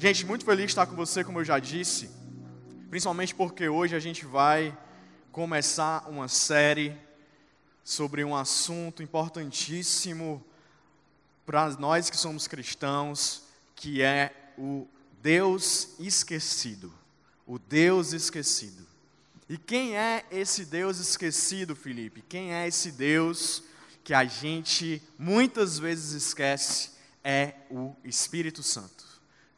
Gente, muito feliz de estar com você, como eu já disse, principalmente porque hoje a gente vai começar uma série sobre um assunto importantíssimo para nós que somos cristãos, que é o Deus esquecido. O Deus esquecido. E quem é esse Deus esquecido, Felipe? Quem é esse Deus que a gente muitas vezes esquece? É o Espírito Santo.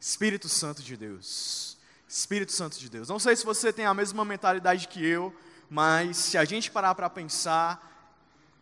Espírito Santo de Deus. Espírito Santo de Deus. Não sei se você tem a mesma mentalidade que eu, mas se a gente parar para pensar,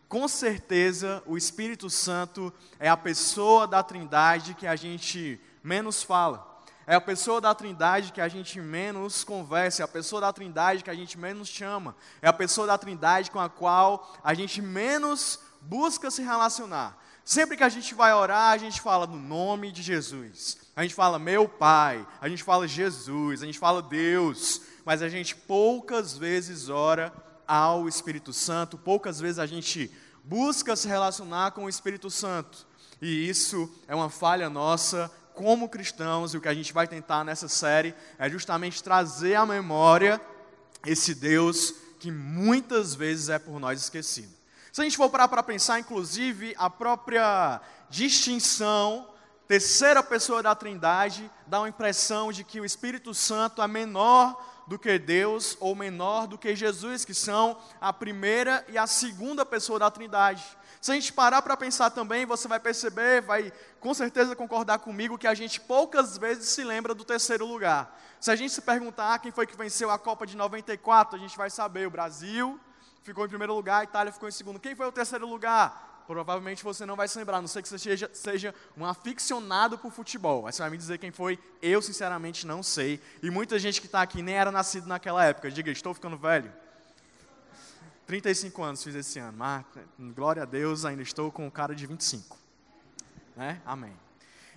com certeza o Espírito Santo é a pessoa da Trindade que a gente menos fala. É a pessoa da Trindade que a gente menos conversa, é a pessoa da Trindade que a gente menos chama, é a pessoa da Trindade com a qual a gente menos busca se relacionar. Sempre que a gente vai orar, a gente fala no nome de Jesus. A gente fala meu Pai, a gente fala Jesus, a gente fala Deus, mas a gente poucas vezes ora ao Espírito Santo, poucas vezes a gente busca se relacionar com o Espírito Santo. E isso é uma falha nossa como cristãos, e o que a gente vai tentar nessa série é justamente trazer à memória esse Deus que muitas vezes é por nós esquecido. Se a gente for parar para pensar, inclusive, a própria distinção, terceira pessoa da Trindade, dá uma impressão de que o Espírito Santo é menor do que Deus ou menor do que Jesus, que são a primeira e a segunda pessoa da Trindade. Se a gente parar para pensar também, você vai perceber, vai com certeza concordar comigo, que a gente poucas vezes se lembra do terceiro lugar. Se a gente se perguntar ah, quem foi que venceu a Copa de 94, a gente vai saber: o Brasil, ficou em primeiro lugar, a Itália ficou em segundo. Quem foi o terceiro lugar? Provavelmente você não vai se lembrar, não sei que você seja, seja um aficionado por futebol. Aí você vai me dizer quem foi, eu sinceramente não sei. E muita gente que está aqui nem era nascido naquela época. Diga, estou ficando velho. 35 anos fiz esse ano, mas glória a Deus, ainda estou com o cara de 25. Né? Amém.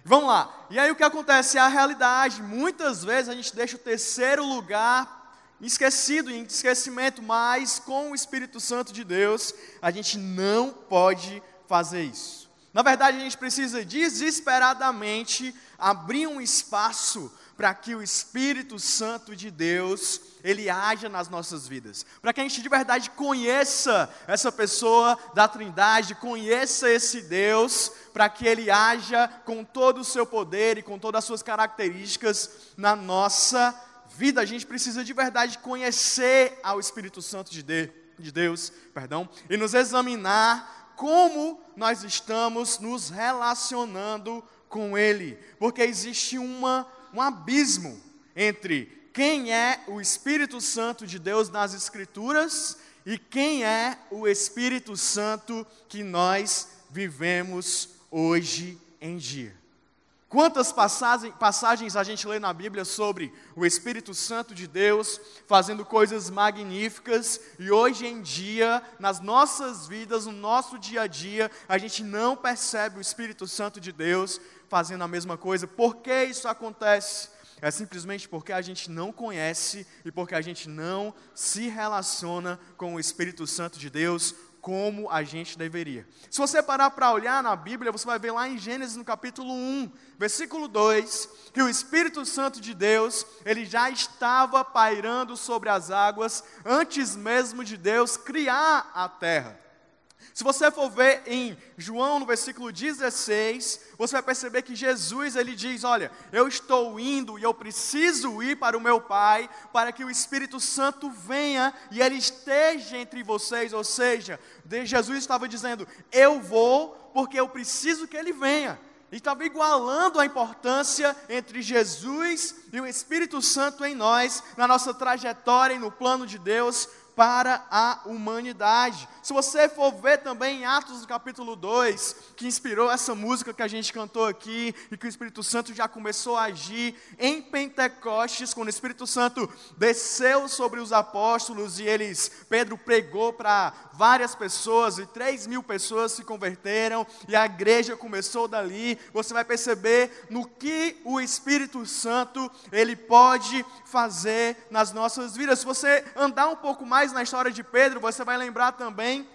Vamos lá. E aí o que acontece? É a realidade. Muitas vezes a gente deixa o terceiro lugar esquecido, em esquecimento, mas com o Espírito Santo de Deus, a gente não pode fazer isso. Na verdade, a gente precisa desesperadamente abrir um espaço para que o Espírito Santo de Deus ele haja nas nossas vidas, para que a gente de verdade conheça essa pessoa da Trindade, conheça esse Deus, para que ele haja com todo o seu poder e com todas as suas características na nossa vida, a gente precisa de verdade conhecer ao Espírito Santo de, de, de Deus, perdão, e nos examinar como nós estamos nos relacionando com Ele, porque existe uma, um abismo entre quem é o Espírito Santo de Deus nas Escrituras e quem é o Espírito Santo que nós vivemos hoje em dia. Quantas passagens a gente lê na Bíblia sobre o Espírito Santo de Deus fazendo coisas magníficas e hoje em dia, nas nossas vidas, no nosso dia a dia, a gente não percebe o Espírito Santo de Deus fazendo a mesma coisa. Por que isso acontece? É simplesmente porque a gente não conhece e porque a gente não se relaciona com o Espírito Santo de Deus como a gente deveria. Se você parar para olhar na Bíblia, você vai ver lá em Gênesis no capítulo 1, versículo 2, que o Espírito Santo de Deus, ele já estava pairando sobre as águas antes mesmo de Deus criar a terra. Se você for ver em João no versículo 16, você vai perceber que Jesus ele diz: "Olha, eu estou indo e eu preciso ir para o meu Pai, para que o Espírito Santo venha e ele esteja entre vocês", ou seja, Jesus estava dizendo: "Eu vou porque eu preciso que ele venha". E estava igualando a importância entre Jesus e o Espírito Santo em nós, na nossa trajetória e no plano de Deus para a humanidade. Se você for ver também em Atos do capítulo 2, que inspirou essa música que a gente cantou aqui, e que o Espírito Santo já começou a agir em Pentecostes, quando o Espírito Santo desceu sobre os apóstolos e eles, Pedro pregou para várias pessoas, e 3 mil pessoas se converteram, e a igreja começou dali. Você vai perceber no que o Espírito Santo ele pode fazer nas nossas vidas. Se você andar um pouco mais na história de Pedro, você vai lembrar também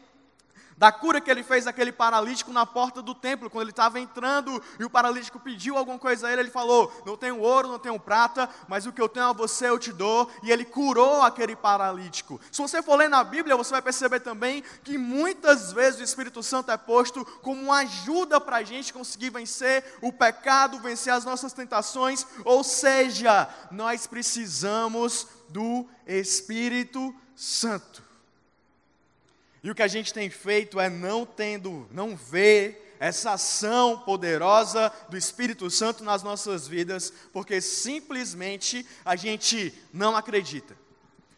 da cura que ele fez aquele paralítico na porta do templo, quando ele estava entrando e o paralítico pediu alguma coisa a ele, ele falou: Não tenho ouro, não tenho prata, mas o que eu tenho a você eu te dou, e ele curou aquele paralítico. Se você for ler na Bíblia, você vai perceber também que muitas vezes o Espírito Santo é posto como uma ajuda para a gente conseguir vencer o pecado, vencer as nossas tentações, ou seja, nós precisamos do Espírito Santo. E o que a gente tem feito é não tendo, não ver essa ação poderosa do Espírito Santo nas nossas vidas, porque simplesmente a gente não acredita,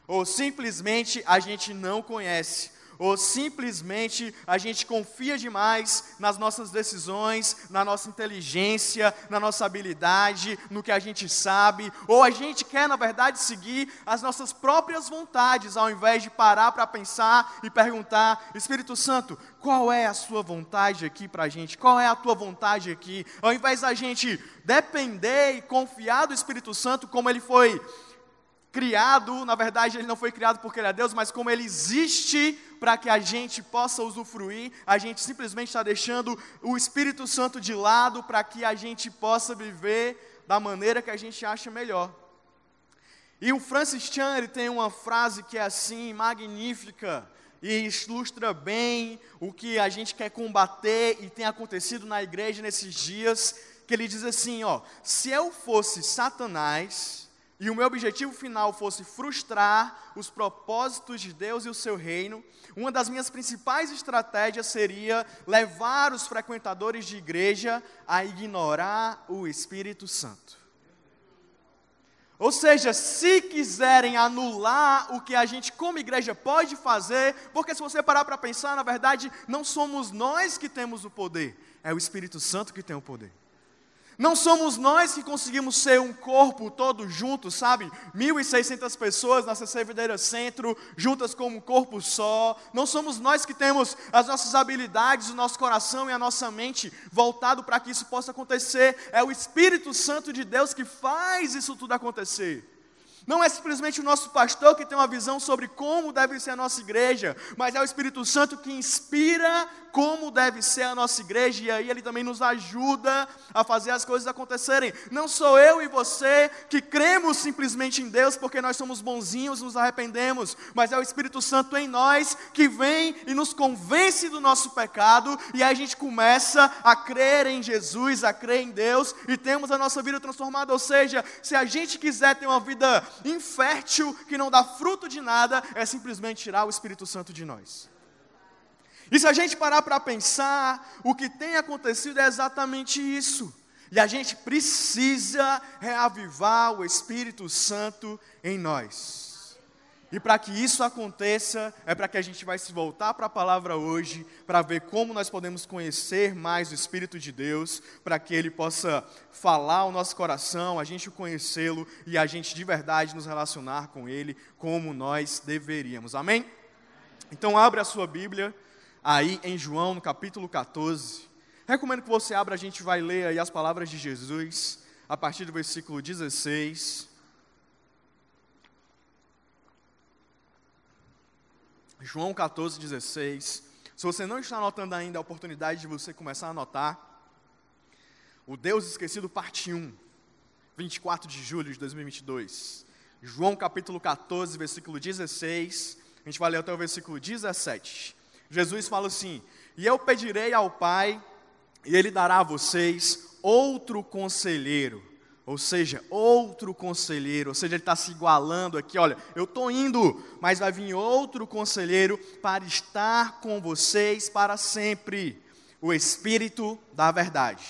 ou simplesmente a gente não conhece, ou simplesmente a gente confia demais nas nossas decisões, na nossa inteligência, na nossa habilidade, no que a gente sabe, ou a gente quer, na verdade, seguir as nossas próprias vontades, ao invés de parar para pensar e perguntar: Espírito Santo, qual é a sua vontade aqui para a gente? Qual é a tua vontade aqui? Ao invés da gente depender e confiar do Espírito Santo, como ele foi criado, na verdade ele não foi criado porque ele é Deus, mas como ele existe para que a gente possa usufruir, a gente simplesmente está deixando o Espírito Santo de lado para que a gente possa viver da maneira que a gente acha melhor. E o Francis Chan ele tem uma frase que é assim, magnífica, e ilustra bem o que a gente quer combater e tem acontecido na igreja nesses dias, que ele diz assim, ó, se eu fosse Satanás, e o meu objetivo final fosse frustrar os propósitos de Deus e o seu reino, uma das minhas principais estratégias seria levar os frequentadores de igreja a ignorar o Espírito Santo. Ou seja, se quiserem anular o que a gente, como igreja, pode fazer, porque se você parar para pensar, na verdade, não somos nós que temos o poder, é o Espírito Santo que tem o poder. Não somos nós que conseguimos ser um corpo todo junto, sabe? 1.600 pessoas na CC Videira Centro, juntas como um corpo só. Não somos nós que temos as nossas habilidades, o nosso coração e a nossa mente voltado para que isso possa acontecer. É o Espírito Santo de Deus que faz isso tudo acontecer. Não é simplesmente o nosso pastor que tem uma visão sobre como deve ser a nossa igreja, mas é o Espírito Santo que inspira como deve ser a nossa igreja, e aí ele também nos ajuda a fazer as coisas acontecerem. Não sou eu e você que cremos simplesmente em Deus porque nós somos bonzinhos, nos arrependemos, mas é o Espírito Santo em nós que vem e nos convence do nosso pecado, e aí a gente começa a crer em Jesus, a crer em Deus, e temos a nossa vida transformada. Ou seja, se a gente quiser ter uma vida infértil, que não dá fruto de nada, é simplesmente tirar o Espírito Santo de nós. E se a gente parar para pensar, o que tem acontecido é exatamente isso. E a gente precisa reavivar o Espírito Santo em nós. E para que isso aconteça, é para que a gente vai se voltar para a palavra hoje, para ver como nós podemos conhecer mais o Espírito de Deus, para que ele possa falar ao nosso coração, a gente conhecê-lo e a gente de verdade nos relacionar com ele como nós deveríamos. Amém? Então abre a sua Bíblia aí em João, no capítulo 14. Recomendo que você abra, a gente vai ler aí as palavras de Jesus, a partir do versículo 16. João 14, 16. Se você não está anotando ainda, a oportunidade de você começar a anotar. O Deus Esquecido, parte 1, 24 de julho de 2022. João capítulo 14, versículo 16. A gente vai ler até o versículo 17. Jesus fala assim: E eu pedirei ao Pai, e Ele dará a vocês outro conselheiro ou seja, outro conselheiro, ou seja, ele está se igualando aqui, olha, eu estou indo, mas vai vir outro conselheiro para estar com vocês para sempre, o Espírito da Verdade.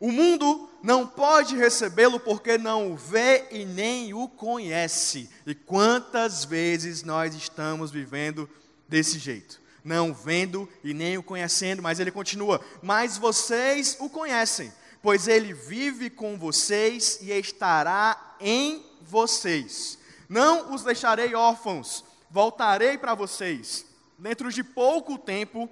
O mundo não pode recebê-lo porque não o vê e nem o conhece. E quantas vezes nós estamos vivendo desse jeito? Não vendo e nem o conhecendo, mas ele continua: Mas vocês o conhecem pois ele vive com vocês e estará em vocês. Não os deixarei órfãos, voltarei para vocês. Dentro de pouco tempo,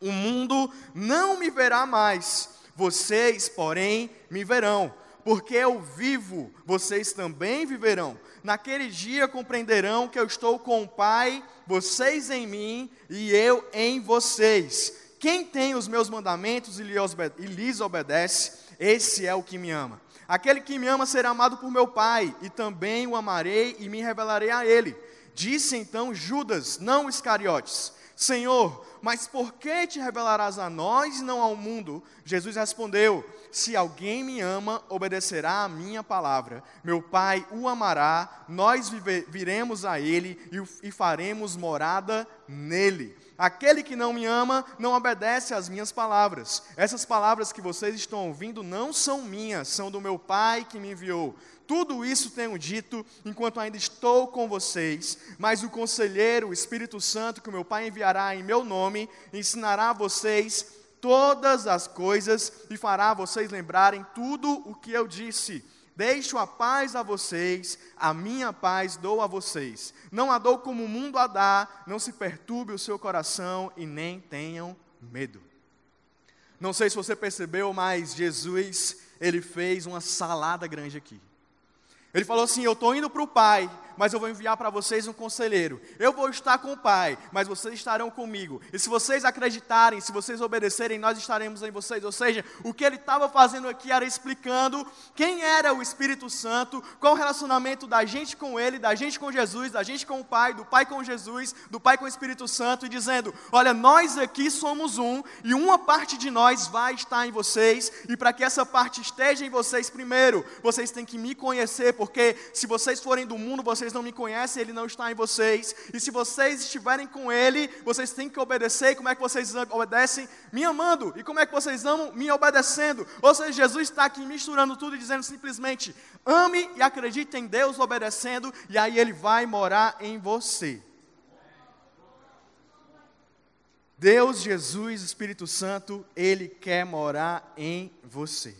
o mundo não me verá mais, vocês, porém, me verão. porque eu vivo, vocês também viverão. Naquele dia compreenderão que eu estou com o Pai, vocês em mim e eu em vocês. Quem tem os meus mandamentos e lhes obedece, esse é o que me ama. Aquele que me ama será amado por meu Pai, e também o amarei e me revelarei a ele. Disse então Judas, não Iscariotes: Senhor, mas por que te revelarás a nós e não ao mundo? Jesus respondeu: Se alguém me ama, obedecerá a minha palavra. Meu Pai o amará, nós viremos a ele e faremos morada nele. Aquele que não me ama não obedece às minhas palavras. Essas palavras que vocês estão ouvindo não são minhas, são do meu Pai que me enviou. Tudo isso tenho dito enquanto ainda estou com vocês, mas o conselheiro, o Espírito Santo, que o meu Pai enviará em meu nome, ensinará a vocês todas as coisas e fará vocês lembrarem tudo o que eu disse. Deixo a paz a vocês, a minha paz dou a vocês. Não a dou como o mundo a dá, não se perturbe o seu coração e nem tenham medo. Não sei se você percebeu, mas Jesus, ele fez uma salada grande aqui. Ele falou assim: Eu estou indo para o Pai, mas eu vou enviar para vocês um conselheiro. Eu vou estar com o Pai, mas vocês estarão comigo. E se vocês acreditarem, se vocês obedecerem, nós estaremos em vocês. Ou seja, o que ele estava fazendo aqui era explicando quem era o Espírito Santo, qual o relacionamento da gente com ele, da gente com Jesus, da gente com o Pai, do Pai com Jesus, do Pai com o Espírito Santo, e dizendo: Olha, nós aqui somos um, e uma parte de nós vai estar em vocês, e para que essa parte esteja em vocês, primeiro, vocês têm que me conhecer, porque se vocês forem do mundo, vocês vocês não me conhecem, ele não está em vocês. E se vocês estiverem com ele, vocês têm que obedecer. E como é que vocês obedecem? Me amando. E como é que vocês amam? Me obedecendo. Ou seja, Jesus está aqui misturando tudo e dizendo simplesmente: ame e acredite em Deus obedecendo, e aí ele vai morar em você. Deus, Jesus, Espírito Santo, Ele quer morar em você.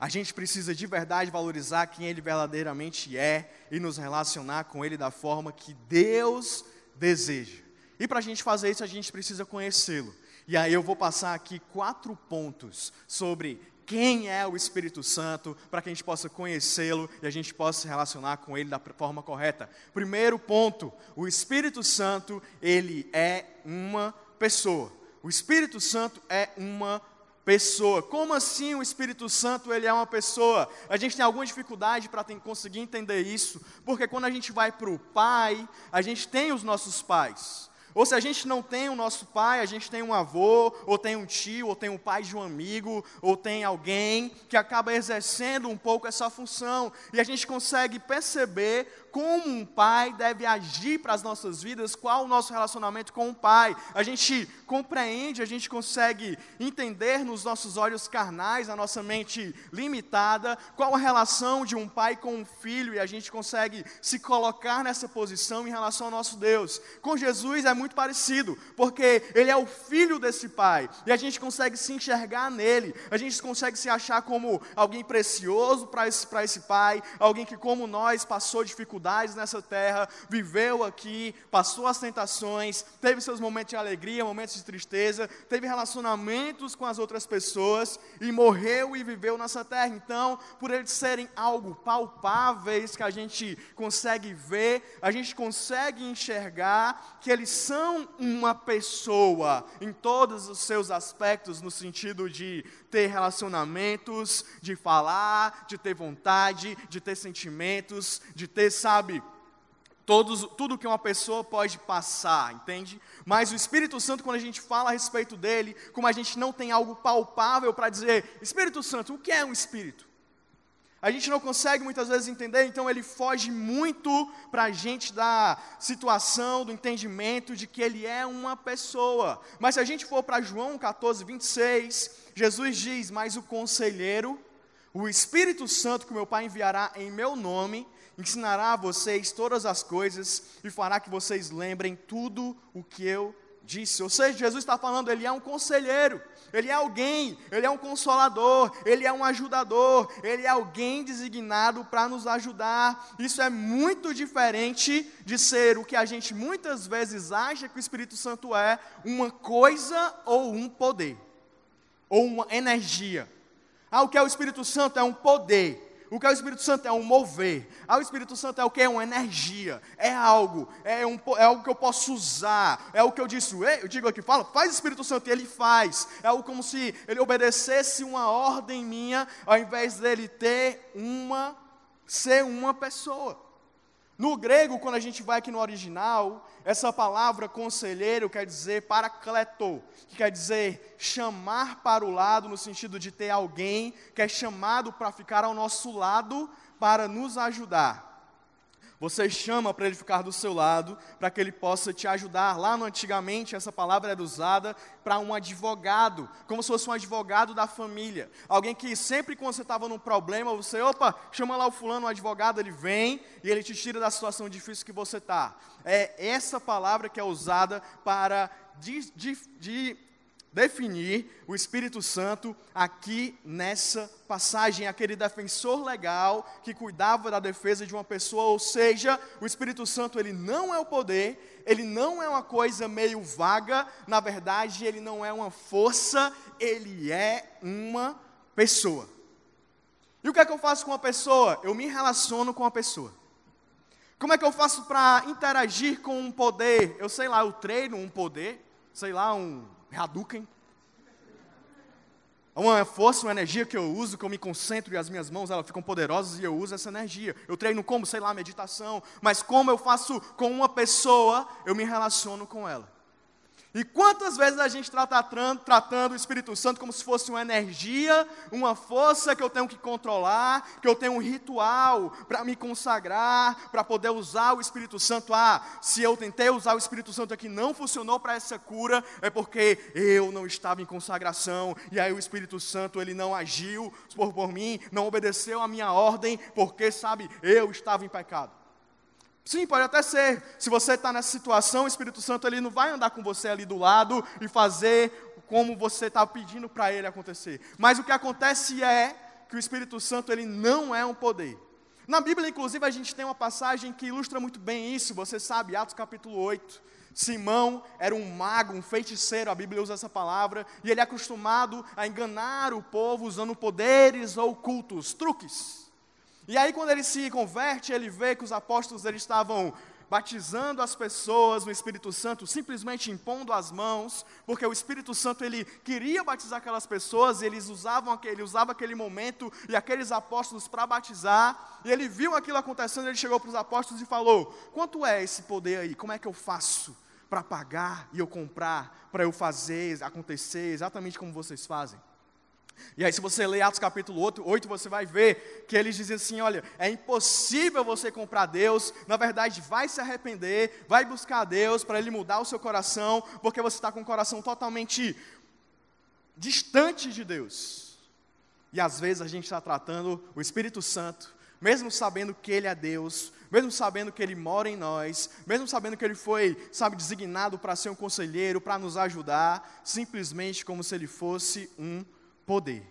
A gente precisa de verdade valorizar quem Ele verdadeiramente é e nos relacionar com Ele da forma que Deus deseja. E para a gente fazer isso, a gente precisa conhecê-lo. E aí eu vou passar aqui quatro pontos sobre quem é o Espírito Santo, para que a gente possa conhecê-lo e a gente possa se relacionar com ele da forma correta. Primeiro ponto, o Espírito Santo, ele é uma pessoa. O Espírito Santo é uma pessoa. Como assim o Espírito Santo ele é uma pessoa? A gente tem alguma dificuldade para conseguir entender isso, porque quando a gente vai para o Pai, a gente tem os nossos pais. Ou se a gente não tem o nosso pai, a gente tem um avô, ou tem um tio, ou tem o pai de um amigo, ou tem alguém que acaba exercendo um pouco essa função. E a gente consegue perceber como um pai deve agir para as nossas vidas, qual o nosso relacionamento com o pai. A gente compreende, a gente consegue entender nos nossos olhos carnais, a nossa mente limitada, qual a relação de um pai com um filho, e a gente consegue se colocar nessa posição em relação ao nosso Deus. Com Jesus é muito parecido, porque ele é o filho desse pai, e a gente consegue se enxergar nele, a gente consegue se achar como alguém precioso para esse, esse pai, alguém que, como nós, passou dificuldades dificuldades nessa terra, viveu aqui, passou as tentações, teve seus momentos de alegria, momentos de tristeza, teve relacionamentos com as outras pessoas e morreu e viveu nessa terra. Então, por eles serem algo palpáveis que a gente consegue ver, a gente consegue enxergar que eles são uma pessoa em todos os seus aspectos, no sentido de ter relacionamentos, de falar, de ter vontade, de ter sentimentos, de ter, sabe, todos, tudo que uma pessoa pode passar, entende? Mas o Espírito Santo, quando a gente fala a respeito dele, como a gente não tem algo palpável para dizer, Espírito Santo, o que é um Espírito? A gente não consegue muitas vezes entender, então ele foge muito para a gente da situação, do entendimento de que ele é uma pessoa. Mas se a gente for para João 14, 26, Jesus diz: Mas o conselheiro, o Espírito Santo que meu Pai enviará em meu nome, ensinará a vocês todas as coisas e fará que vocês lembrem tudo o que eu disse. Ou seja, Jesus está falando, ele é um conselheiro. Ele é alguém, ele é um consolador, ele é um ajudador, ele é alguém designado para nos ajudar. Isso é muito diferente de ser o que a gente muitas vezes acha que o Espírito Santo é, uma coisa ou um poder, ou uma energia. Ah, o que é o Espírito Santo? É um poder. O que é o Espírito Santo? É um mover. Ah, o Espírito Santo é o que? É uma energia. É algo. É, um, é algo que eu posso usar. É o que eu disse. Eu digo aqui, fala, faz Espírito Santo e ele faz. É algo como se ele obedecesse uma ordem minha, ao invés dele ter uma, ser uma pessoa. No grego, quando a gente vai aqui no original, essa palavra conselheiro quer dizer paracleto, que quer dizer chamar para o lado, no sentido de ter alguém que é chamado para ficar ao nosso lado para nos ajudar. Você chama para ele ficar do seu lado, para que ele possa te ajudar. Lá no antigamente, essa palavra era usada para um advogado, como se fosse um advogado da família. Alguém que sempre quando você estava num problema, você, opa, chama lá o fulano, o advogado, ele vem e ele te tira da situação difícil que você está. É essa palavra que é usada para de, de, de definir o Espírito Santo aqui nessa passagem, aquele defensor legal que cuidava da defesa de uma pessoa, ou seja, o Espírito Santo ele não é o poder, ele não é uma coisa meio vaga, na verdade, ele não é uma força, ele é uma pessoa. E o que é que eu faço com uma pessoa? Eu me relaciono com a pessoa. Como é que eu faço para interagir com um poder? Eu sei lá, eu treino um poder, sei lá, um Hadouken. Uma força, uma energia que eu uso, que eu me concentro e as minhas mãos elas ficam poderosas e eu uso essa energia. Eu treino como, sei lá, meditação, mas como eu faço com uma pessoa, eu me relaciono com ela. E quantas vezes a gente está tratando, tratando o Espírito Santo como se fosse uma energia, uma força que eu tenho que controlar, que eu tenho um ritual para me consagrar, para poder usar o Espírito Santo. Ah, se eu tentei usar o Espírito Santo aqui não funcionou para essa cura, é porque eu não estava em consagração, e aí o Espírito Santo ele não agiu por, por mim, não obedeceu a minha ordem, porque, sabe, eu estava em pecado. Sim, pode até ser. Se você está nessa situação, o Espírito Santo ele não vai andar com você ali do lado e fazer como você está pedindo para ele acontecer. Mas o que acontece é que o Espírito Santo ele não é um poder. Na Bíblia, inclusive, a gente tem uma passagem que ilustra muito bem isso. Você sabe, Atos capítulo 8. Simão era um mago, um feiticeiro, a Bíblia usa essa palavra, e ele é acostumado a enganar o povo usando poderes ocultos, truques. E aí quando ele se converte, ele vê que os apóstolos eles estavam batizando as pessoas no Espírito Santo, simplesmente impondo as mãos, porque o Espírito Santo ele queria batizar aquelas pessoas, e eles usavam aquele, usava aquele momento e aqueles apóstolos para batizar, e ele viu aquilo acontecendo, ele chegou para os apóstolos e falou: "Quanto é esse poder aí? Como é que eu faço para pagar e eu comprar, para eu fazer acontecer exatamente como vocês fazem?" E aí, se você ler Atos capítulo 8, 8, você vai ver que eles dizem assim: olha, é impossível você comprar Deus, na verdade, vai se arrepender, vai buscar Deus para Ele mudar o seu coração, porque você está com o coração totalmente distante de Deus. E às vezes a gente está tratando o Espírito Santo, mesmo sabendo que Ele é Deus, mesmo sabendo que Ele mora em nós, mesmo sabendo que Ele foi, sabe, designado para ser um conselheiro, para nos ajudar, simplesmente como se Ele fosse um poder.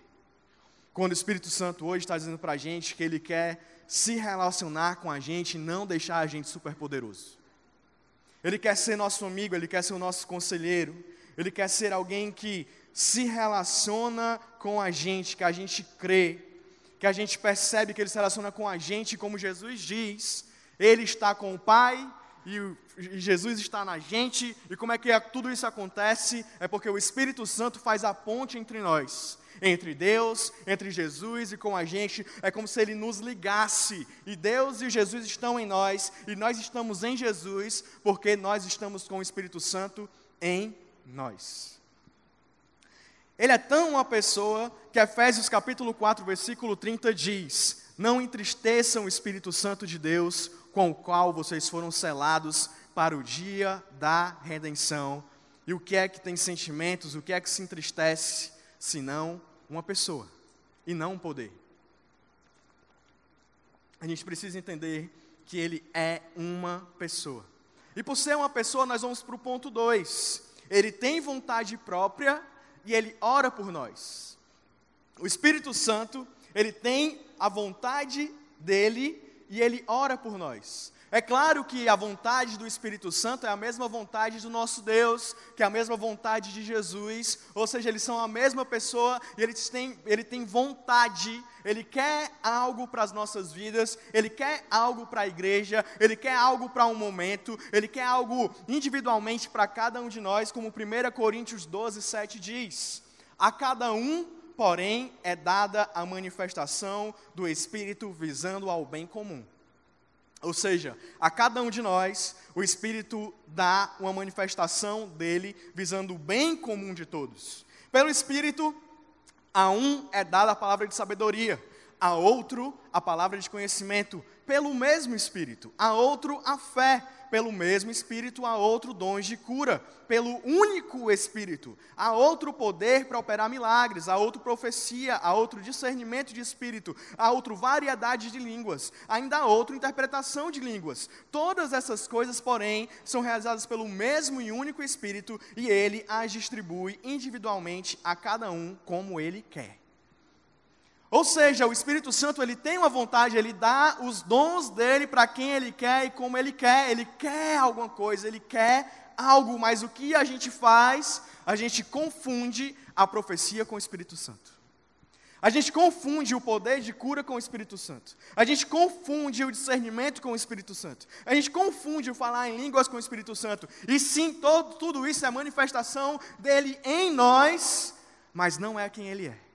Quando o Espírito Santo hoje está dizendo para a gente que Ele quer se relacionar com a gente e não deixar a gente superpoderoso. Ele quer ser nosso amigo, Ele quer ser o nosso conselheiro, Ele quer ser alguém que se relaciona com a gente, que a gente crê, que a gente percebe que Ele se relaciona com a gente, como Jesus diz, Ele está com o Pai e Jesus está na gente, e como é que é, tudo isso acontece? É porque o Espírito Santo faz a ponte entre nós entre Deus, entre Jesus e com a gente, é como se ele nos ligasse. E Deus e Jesus estão em nós, e nós estamos em Jesus, porque nós estamos com o Espírito Santo em nós. Ele é tão uma pessoa que Efésios capítulo 4, versículo 30 diz: Não entristeçam o Espírito Santo de Deus, com o qual vocês foram selados para o dia da redenção. E o que é que tem sentimentos, o que é que se entristece, senão uma pessoa e não um poder. A gente precisa entender que ele é uma pessoa. E por ser uma pessoa, nós vamos para o ponto 2. Ele tem vontade própria e ele ora por nós. O Espírito Santo, ele tem a vontade dele e ele ora por nós. É claro que a vontade do Espírito Santo é a mesma vontade do nosso Deus, que é a mesma vontade de Jesus, ou seja, eles são a mesma pessoa e eles têm, ele tem vontade, ele quer algo para as nossas vidas, ele quer algo para a igreja, ele quer algo para um momento, ele quer algo individualmente para cada um de nós, como 1 Coríntios 12, 7 diz: A cada um, porém, é dada a manifestação do Espírito visando ao bem comum. Ou seja, a cada um de nós, o Espírito dá uma manifestação dele visando o bem comum de todos. Pelo Espírito, a um é dada a palavra de sabedoria, a outro a palavra de conhecimento, pelo mesmo Espírito, a outro a fé pelo mesmo Espírito, há outro dons de cura, pelo único Espírito. Há outro poder para operar milagres, há outro profecia, há outro discernimento de Espírito, há outro variedade de línguas, ainda há outra interpretação de línguas. Todas essas coisas, porém, são realizadas pelo mesmo e único Espírito, e ele as distribui individualmente a cada um como ele quer. Ou seja, o Espírito Santo ele tem uma vontade, ele dá os dons dele para quem ele quer e como ele quer. Ele quer alguma coisa, ele quer algo, mas o que a gente faz? A gente confunde a profecia com o Espírito Santo. A gente confunde o poder de cura com o Espírito Santo. A gente confunde o discernimento com o Espírito Santo. A gente confunde o falar em línguas com o Espírito Santo. E sim, todo, tudo isso é manifestação dele em nós, mas não é quem ele é.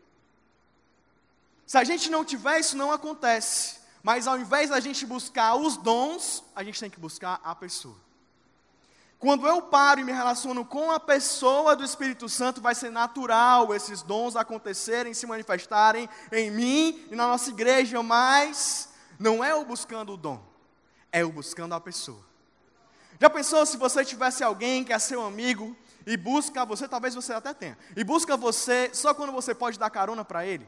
Se a gente não tiver, isso não acontece. Mas ao invés da gente buscar os dons, a gente tem que buscar a pessoa. Quando eu paro e me relaciono com a pessoa do Espírito Santo, vai ser natural esses dons acontecerem, se manifestarem em mim e na nossa igreja, mas não é o buscando o dom, é o buscando a pessoa. Já pensou se você tivesse alguém que é seu amigo e busca você, talvez você até tenha, e busca você só quando você pode dar carona para ele?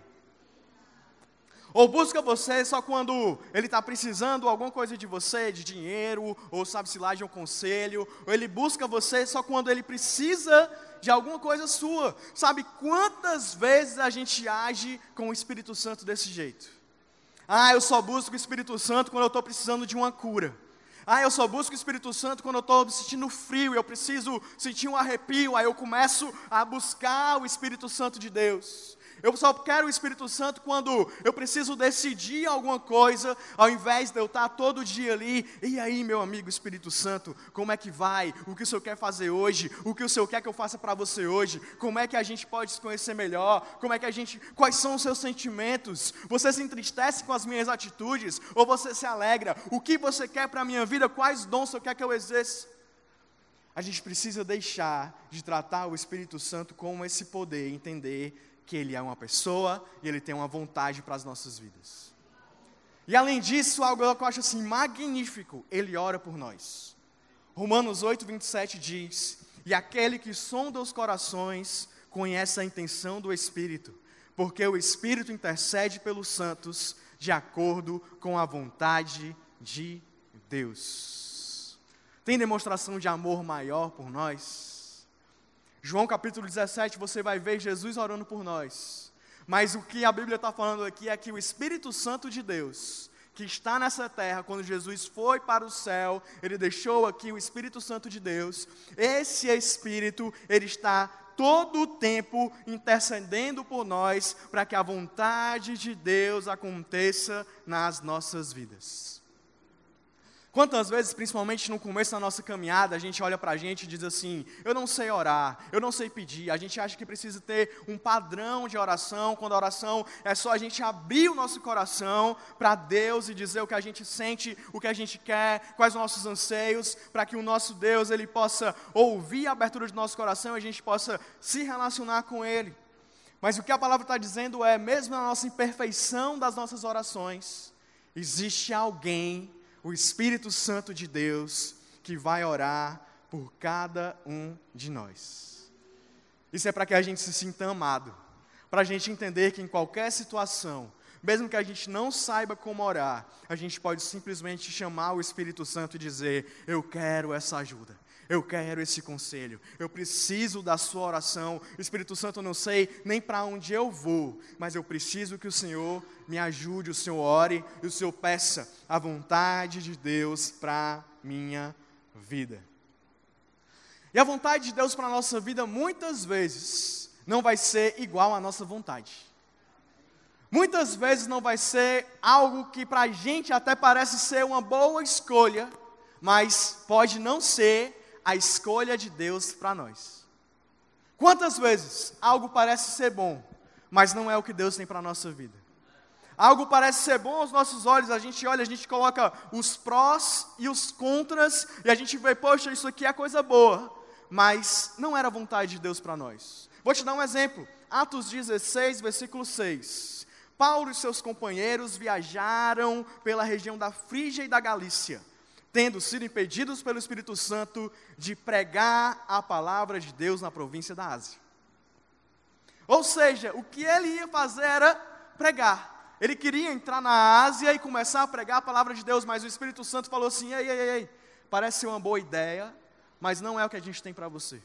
Ou busca você só quando ele está precisando alguma coisa de você, de dinheiro, ou sabe-se lá de um conselho. Ou ele busca você só quando ele precisa de alguma coisa sua. Sabe quantas vezes a gente age com o Espírito Santo desse jeito? Ah, eu só busco o Espírito Santo quando eu estou precisando de uma cura. Ah, eu só busco o Espírito Santo quando eu estou sentindo frio, eu preciso sentir um arrepio, aí eu começo a buscar o Espírito Santo de Deus. Eu só quero o Espírito Santo quando eu preciso decidir alguma coisa, ao invés de eu estar todo dia ali. E aí, meu amigo Espírito Santo, como é que vai? O que o Senhor quer fazer hoje? O que o Senhor quer que eu faça para você hoje? Como é que a gente pode se conhecer melhor? Como é que a gente. Quais são os seus sentimentos? Você se entristece com as minhas atitudes? Ou você se alegra? O que você quer para a minha vida? Quais dons você quer que eu exerça? A gente precisa deixar de tratar o Espírito Santo como esse poder, entender que Ele é uma pessoa e Ele tem uma vontade para as nossas vidas. E além disso, algo que eu acho assim magnífico, Ele ora por nós. Romanos 8, 27 diz: E aquele que sonda os corações conhece a intenção do Espírito, porque o Espírito intercede pelos santos de acordo com a vontade de Deus. Tem demonstração de amor maior por nós? João capítulo 17, você vai ver Jesus orando por nós. Mas o que a Bíblia está falando aqui é que o Espírito Santo de Deus, que está nessa terra, quando Jesus foi para o céu, ele deixou aqui o Espírito Santo de Deus. Esse Espírito, ele está todo o tempo intercedendo por nós, para que a vontade de Deus aconteça nas nossas vidas. Quantas vezes, principalmente no começo da nossa caminhada, a gente olha para a gente e diz assim: eu não sei orar, eu não sei pedir. A gente acha que precisa ter um padrão de oração, quando a oração é só a gente abrir o nosso coração para Deus e dizer o que a gente sente, o que a gente quer, quais os nossos anseios, para que o nosso Deus ele possa ouvir a abertura do nosso coração e a gente possa se relacionar com Ele. Mas o que a palavra está dizendo é: mesmo na nossa imperfeição das nossas orações, existe alguém o Espírito Santo de Deus que vai orar por cada um de nós. Isso é para que a gente se sinta amado, para a gente entender que em qualquer situação, mesmo que a gente não saiba como orar, a gente pode simplesmente chamar o Espírito Santo e dizer: Eu quero essa ajuda, Eu quero esse conselho. Eu preciso da sua oração. Espírito Santo, eu não sei nem para onde eu vou, mas eu preciso que o Senhor me ajude, o Senhor ore e o Senhor peça a vontade de Deus para minha vida. E a vontade de Deus para a nossa vida muitas vezes não vai ser igual à nossa vontade. Muitas vezes não vai ser algo que para a gente até parece ser uma boa escolha, mas pode não ser a escolha de Deus para nós. Quantas vezes algo parece ser bom, mas não é o que Deus tem para a nossa vida? Algo parece ser bom aos nossos olhos, a gente olha, a gente coloca os prós e os contras, e a gente vê, poxa, isso aqui é coisa boa, mas não era vontade de Deus para nós. Vou te dar um exemplo, Atos 16, versículo 6. Paulo e seus companheiros viajaram pela região da Frígia e da Galícia, tendo sido impedidos pelo Espírito Santo de pregar a palavra de Deus na província da Ásia. Ou seja, o que ele ia fazer era pregar. Ele queria entrar na Ásia e começar a pregar a palavra de Deus, mas o Espírito Santo falou assim: ei, ei, ei, parece uma boa ideia, mas não é o que a gente tem para você.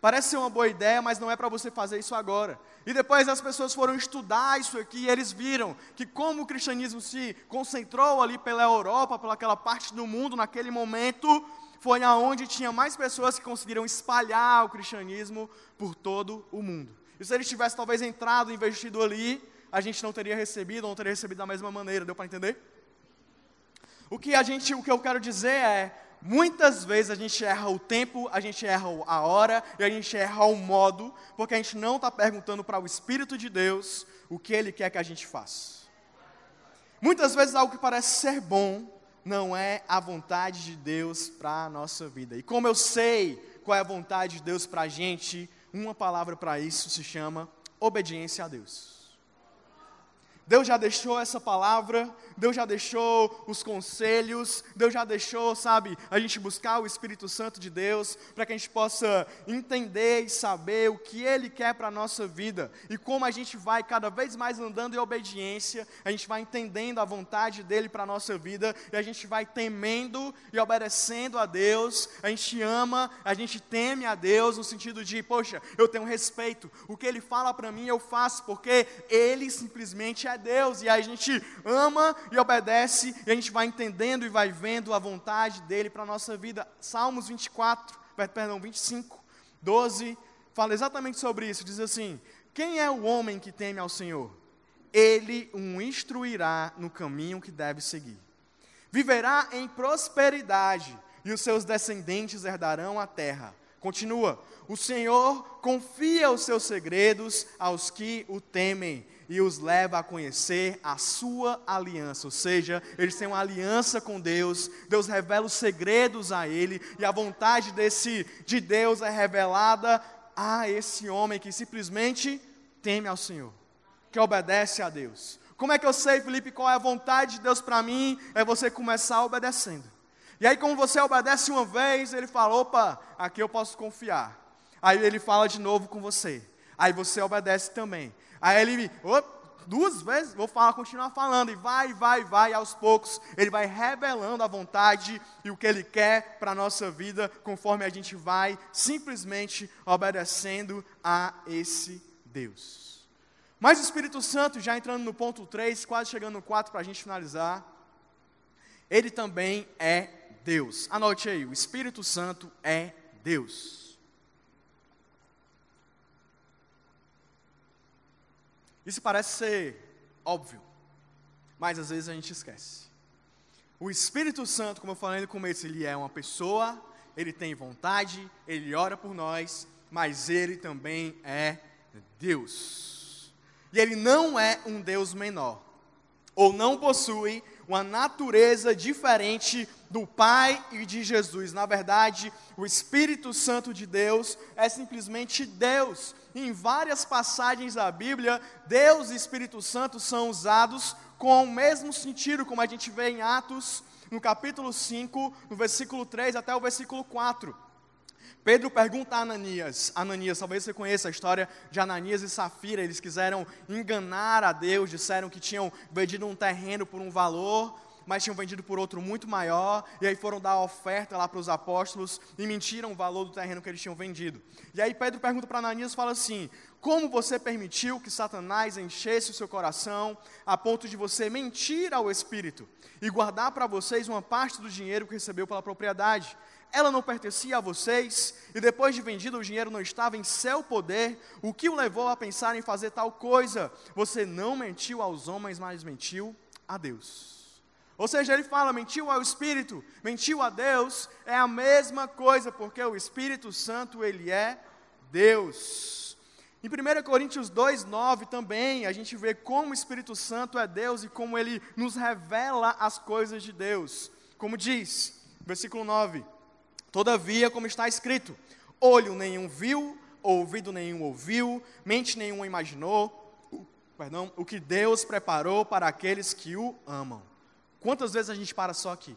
Parece ser uma boa ideia, mas não é para você fazer isso agora. E depois as pessoas foram estudar isso aqui e eles viram que como o cristianismo se concentrou ali pela Europa, pela aquela parte do mundo naquele momento, foi aonde tinha mais pessoas que conseguiram espalhar o cristianismo por todo o mundo. E se eles tivessem talvez entrado, investido ali, a gente não teria recebido, não teria recebido da mesma maneira, deu para entender? O que a gente, o que eu quero dizer é, Muitas vezes a gente erra o tempo, a gente erra a hora e a gente erra o modo, porque a gente não está perguntando para o Espírito de Deus o que Ele quer que a gente faça. Muitas vezes algo que parece ser bom não é a vontade de Deus para a nossa vida. E como eu sei qual é a vontade de Deus para a gente, uma palavra para isso se chama obediência a Deus. Deus já deixou essa palavra, Deus já deixou os conselhos, Deus já deixou, sabe, a gente buscar o Espírito Santo de Deus, para que a gente possa entender e saber o que Ele quer para a nossa vida, e como a gente vai cada vez mais andando em obediência, a gente vai entendendo a vontade dEle para a nossa vida, e a gente vai temendo e obedecendo a Deus, a gente ama, a gente teme a Deus, no sentido de, poxa, eu tenho respeito, o que Ele fala para mim eu faço, porque Ele simplesmente é Deus, e aí a gente ama e obedece, e a gente vai entendendo e vai vendo a vontade dele para a nossa vida. Salmos 24, perdão, 25, 12, fala exatamente sobre isso, diz assim: Quem é o homem que teme ao Senhor? Ele o instruirá no caminho que deve seguir. Viverá em prosperidade, e os seus descendentes herdarão a terra. Continua: O Senhor confia os seus segredos aos que o temem e os leva a conhecer a sua aliança, ou seja, eles têm uma aliança com Deus, Deus revela os segredos a ele, e a vontade desse de Deus é revelada a esse homem que simplesmente teme ao Senhor, que obedece a Deus. Como é que eu sei, Felipe, qual é a vontade de Deus para mim? É você começar obedecendo. E aí, como você obedece uma vez, ele fala: opa, aqui eu posso confiar. Aí ele fala de novo com você. Aí você obedece também. Aí ele, duas vezes, vou falar, continuar falando, e vai, vai, vai, aos poucos, ele vai revelando a vontade e o que ele quer para a nossa vida, conforme a gente vai simplesmente obedecendo a esse Deus. Mas o Espírito Santo, já entrando no ponto 3, quase chegando no 4 para a gente finalizar, ele também é Deus. Anote aí, o Espírito Santo é Deus. Isso parece ser óbvio, mas às vezes a gente esquece. O Espírito Santo, como eu falei no começo, ele é uma pessoa, ele tem vontade, ele ora por nós, mas ele também é Deus. E ele não é um Deus menor, ou não possui uma natureza diferente do Pai e de Jesus. Na verdade, o Espírito Santo de Deus é simplesmente Deus em várias passagens da Bíblia, Deus e Espírito Santo são usados com o mesmo sentido, como a gente vê em Atos, no capítulo 5, no versículo 3 até o versículo 4. Pedro pergunta a Ananias, Ananias, talvez você conheça a história de Ananias e Safira, eles quiseram enganar a Deus, disseram que tinham vendido um terreno por um valor, mas tinham vendido por outro muito maior, e aí foram dar oferta lá para os apóstolos e mentiram o valor do terreno que eles tinham vendido. E aí Pedro pergunta para Ananias fala assim: Como você permitiu que Satanás enchesse o seu coração a ponto de você mentir ao Espírito e guardar para vocês uma parte do dinheiro que recebeu pela propriedade? Ela não pertencia a vocês, e depois de vendido o dinheiro não estava em seu poder, o que o levou a pensar em fazer tal coisa? Você não mentiu aos homens, mas mentiu a Deus. Ou seja, ele fala, mentiu ao Espírito, mentiu a Deus, é a mesma coisa, porque o Espírito Santo, ele é Deus. Em 1 Coríntios 2,9 também, a gente vê como o Espírito Santo é Deus e como ele nos revela as coisas de Deus. Como diz, versículo 9: Todavia, como está escrito, olho nenhum viu, ouvido nenhum ouviu, mente nenhuma imaginou, perdão, o que Deus preparou para aqueles que o amam. Quantas vezes a gente para só aqui?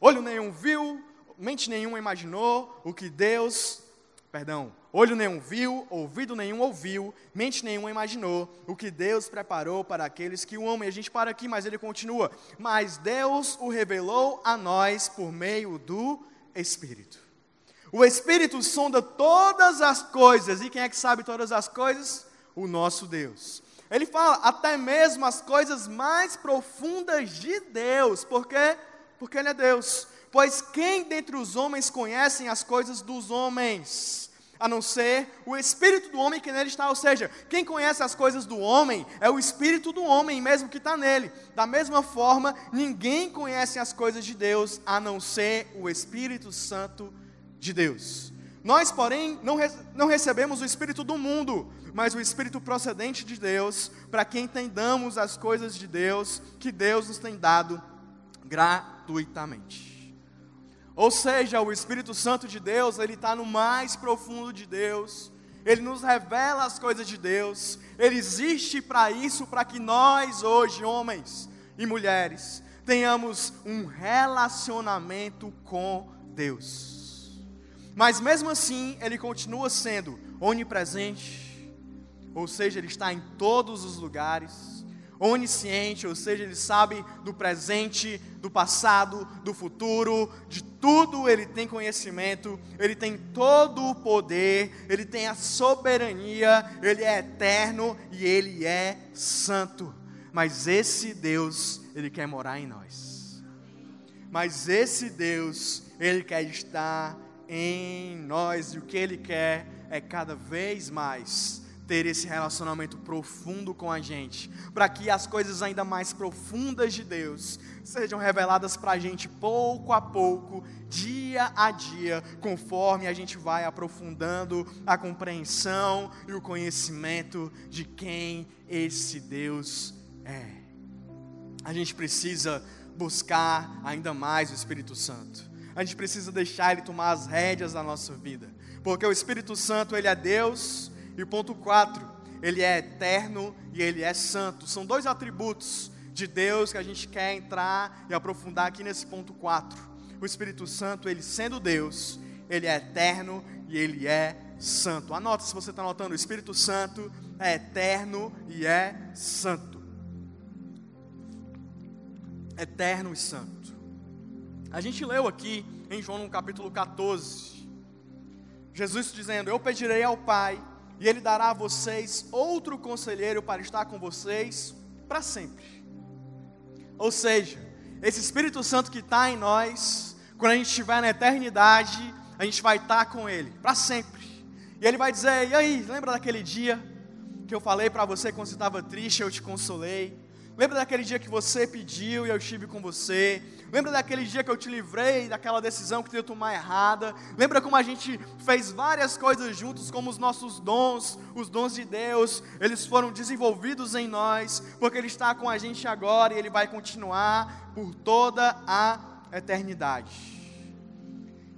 Olho nenhum viu, mente nenhuma imaginou o que Deus, perdão, olho nenhum viu, ouvido nenhum ouviu, mente nenhuma imaginou o que Deus preparou para aqueles que o amam. E a gente para aqui, mas ele continua. Mas Deus o revelou a nós por meio do Espírito. O Espírito sonda todas as coisas, e quem é que sabe todas as coisas? O nosso Deus. Ele fala até mesmo as coisas mais profundas de Deus, por quê? Porque Ele é Deus. Pois quem dentre os homens conhecem as coisas dos homens? A não ser o espírito do homem que nele está. Ou seja, quem conhece as coisas do homem é o espírito do homem mesmo que está nele. Da mesma forma, ninguém conhece as coisas de Deus a não ser o Espírito Santo de Deus. Nós, porém, não, re não recebemos o espírito do mundo, mas o espírito procedente de Deus, para que entendamos as coisas de Deus que Deus nos tem dado gratuitamente. Ou seja, o Espírito Santo de Deus, ele está no mais profundo de Deus, ele nos revela as coisas de Deus, ele existe para isso, para que nós hoje, homens e mulheres, tenhamos um relacionamento com Deus. Mas mesmo assim, ele continua sendo onipresente, ou seja, ele está em todos os lugares onisciente, ou seja, ele sabe do presente, do passado, do futuro, de tudo ele tem conhecimento, ele tem todo o poder, ele tem a soberania, ele é eterno e ele é santo. Mas esse Deus, ele quer morar em nós. Mas esse Deus, ele quer estar em nós e o que ele quer é cada vez mais ter esse relacionamento profundo com a gente, para que as coisas ainda mais profundas de Deus sejam reveladas para a gente pouco a pouco, dia a dia, conforme a gente vai aprofundando a compreensão e o conhecimento de quem esse Deus é. A gente precisa buscar ainda mais o Espírito Santo. A gente precisa deixar ele tomar as rédeas da nossa vida, porque o Espírito Santo ele é Deus e o ponto 4, ele é eterno e ele é santo. São dois atributos de Deus que a gente quer entrar e aprofundar aqui nesse ponto 4. O Espírito Santo, ele sendo Deus, ele é eterno e ele é santo. Anota se você está anotando, o Espírito Santo é eterno e é santo. Eterno e santo. A gente leu aqui em João no capítulo 14, Jesus dizendo: Eu pedirei ao Pai e Ele dará a vocês outro conselheiro para estar com vocês para sempre. Ou seja, esse Espírito Santo que está em nós, quando a gente estiver na eternidade, a gente vai estar com Ele para sempre. E Ele vai dizer: E aí, lembra daquele dia que eu falei para você quando você estava triste, eu te consolei? Lembra daquele dia que você pediu e eu estive com você? Lembra daquele dia que eu te livrei daquela decisão que tu ia tomar errada? Lembra como a gente fez várias coisas juntos, como os nossos dons, os dons de Deus, eles foram desenvolvidos em nós, porque Ele está com a gente agora e Ele vai continuar por toda a eternidade.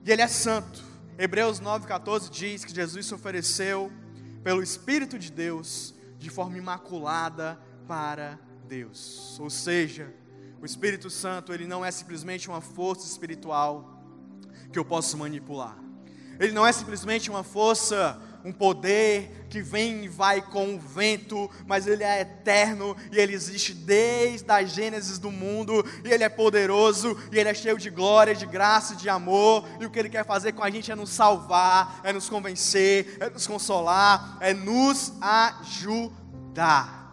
E Ele é santo. Hebreus 9,14 diz que Jesus se ofereceu pelo Espírito de Deus de forma imaculada para Deus. Ou seja, o Espírito Santo, ele não é simplesmente uma força espiritual que eu posso manipular. Ele não é simplesmente uma força um poder que vem e vai com o vento, mas ele é eterno e ele existe desde a gênesis do mundo, e ele é poderoso, e ele é cheio de glória, de graça, de amor, e o que ele quer fazer com a gente é nos salvar, é nos convencer, é nos consolar, é nos ajudar.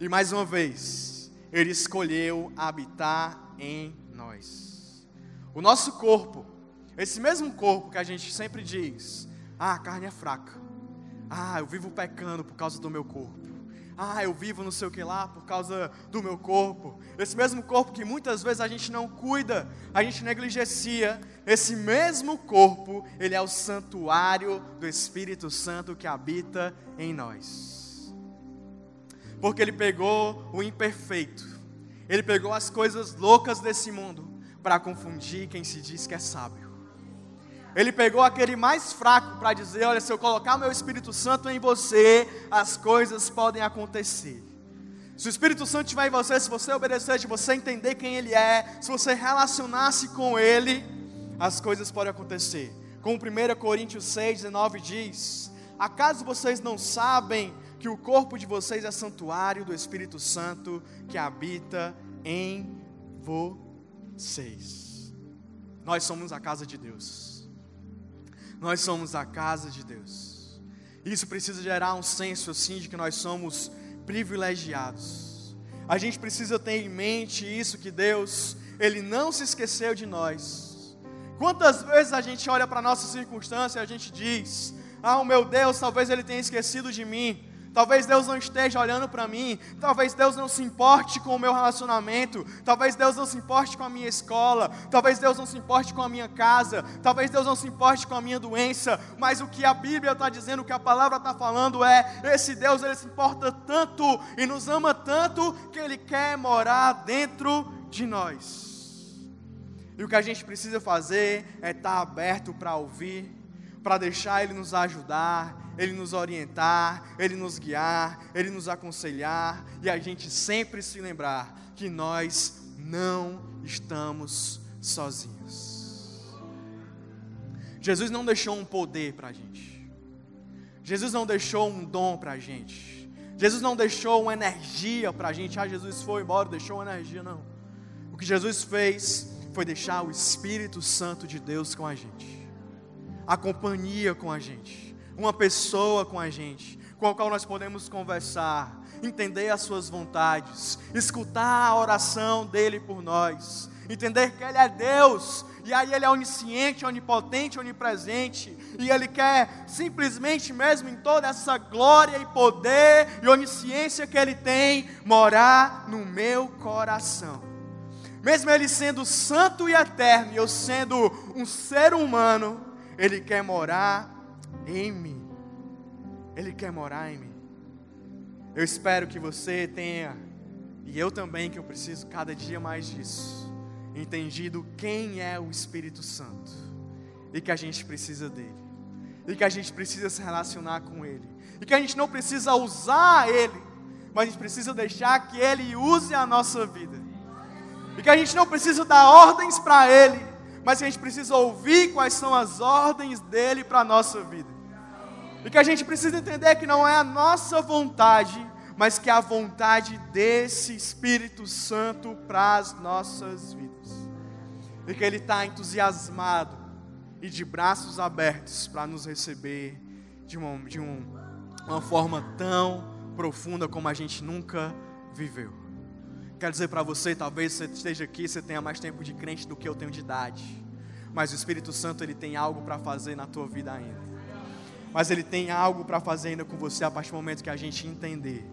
E mais uma vez, ele escolheu habitar em nós. O nosso corpo, esse mesmo corpo que a gente sempre diz, ah, a carne é fraca. Ah, eu vivo pecando por causa do meu corpo. Ah, eu vivo não sei o que lá por causa do meu corpo. Esse mesmo corpo que muitas vezes a gente não cuida, a gente negligencia. Esse mesmo corpo, ele é o santuário do Espírito Santo que habita em nós. Porque ele pegou o imperfeito, ele pegou as coisas loucas desse mundo para confundir quem se diz que é sábio. Ele pegou aquele mais fraco para dizer: Olha, se eu colocar meu Espírito Santo em você, as coisas podem acontecer. Se o Espírito Santo estiver em você, se você obedecer, se você entender quem Ele é, se você relacionar-se com Ele, as coisas podem acontecer. Como 1 Coríntios 6, 19 diz: Acaso vocês não sabem que o corpo de vocês é santuário do Espírito Santo que habita em vocês? Nós somos a casa de Deus. Nós somos a casa de Deus. Isso precisa gerar um senso assim de que nós somos privilegiados. A gente precisa ter em mente isso que Deus, ele não se esqueceu de nós. Quantas vezes a gente olha para nossa circunstância e a gente diz: "Ah, meu Deus, talvez ele tenha esquecido de mim". Talvez Deus não esteja olhando para mim, talvez Deus não se importe com o meu relacionamento, talvez Deus não se importe com a minha escola, talvez Deus não se importe com a minha casa, talvez Deus não se importe com a minha doença, mas o que a Bíblia está dizendo, o que a palavra está falando é: esse Deus ele se importa tanto e nos ama tanto que ele quer morar dentro de nós. E o que a gente precisa fazer é estar tá aberto para ouvir, para deixar Ele nos ajudar, Ele nos orientar, Ele nos guiar, Ele nos aconselhar e a gente sempre se lembrar que nós não estamos sozinhos. Jesus não deixou um poder para a gente, Jesus não deixou um dom para a gente, Jesus não deixou uma energia para a gente. Ah, Jesus foi embora, deixou uma energia, não. O que Jesus fez foi deixar o Espírito Santo de Deus com a gente a companhia com a gente, uma pessoa com a gente, com a qual nós podemos conversar, entender as suas vontades, escutar a oração dele por nós, entender que ele é Deus, e aí ele é onisciente, onipotente, onipresente, e ele quer simplesmente mesmo em toda essa glória e poder e onisciência que ele tem, morar no meu coração. Mesmo ele sendo santo e eterno, e eu sendo um ser humano, ele quer morar em mim. Ele quer morar em mim. Eu espero que você tenha, e eu também, que eu preciso cada dia mais disso, entendido quem é o Espírito Santo e que a gente precisa dele, e que a gente precisa se relacionar com ele, e que a gente não precisa usar ele, mas a gente precisa deixar que ele use a nossa vida, e que a gente não precisa dar ordens para ele, mas a gente precisa ouvir quais são as ordens dele para a nossa vida. E que a gente precisa entender que não é a nossa vontade, mas que é a vontade desse Espírito Santo para as nossas vidas. E que ele está entusiasmado e de braços abertos para nos receber de, uma, de um, uma forma tão profunda como a gente nunca viveu. Quero dizer para você, talvez você esteja aqui, você tenha mais tempo de crente do que eu tenho de idade. Mas o Espírito Santo ele tem algo para fazer na tua vida ainda. Mas ele tem algo para fazer ainda com você a partir do momento que a gente entender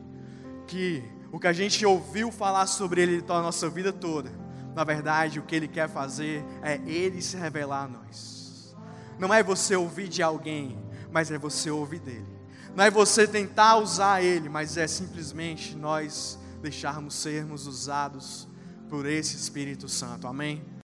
que o que a gente ouviu falar sobre ele a nossa vida toda, na verdade, o que ele quer fazer é ele se revelar a nós. Não é você ouvir de alguém, mas é você ouvir dele. Não é você tentar usar ele, mas é simplesmente nós deixarmos sermos usados por esse Espírito Santo. Amém?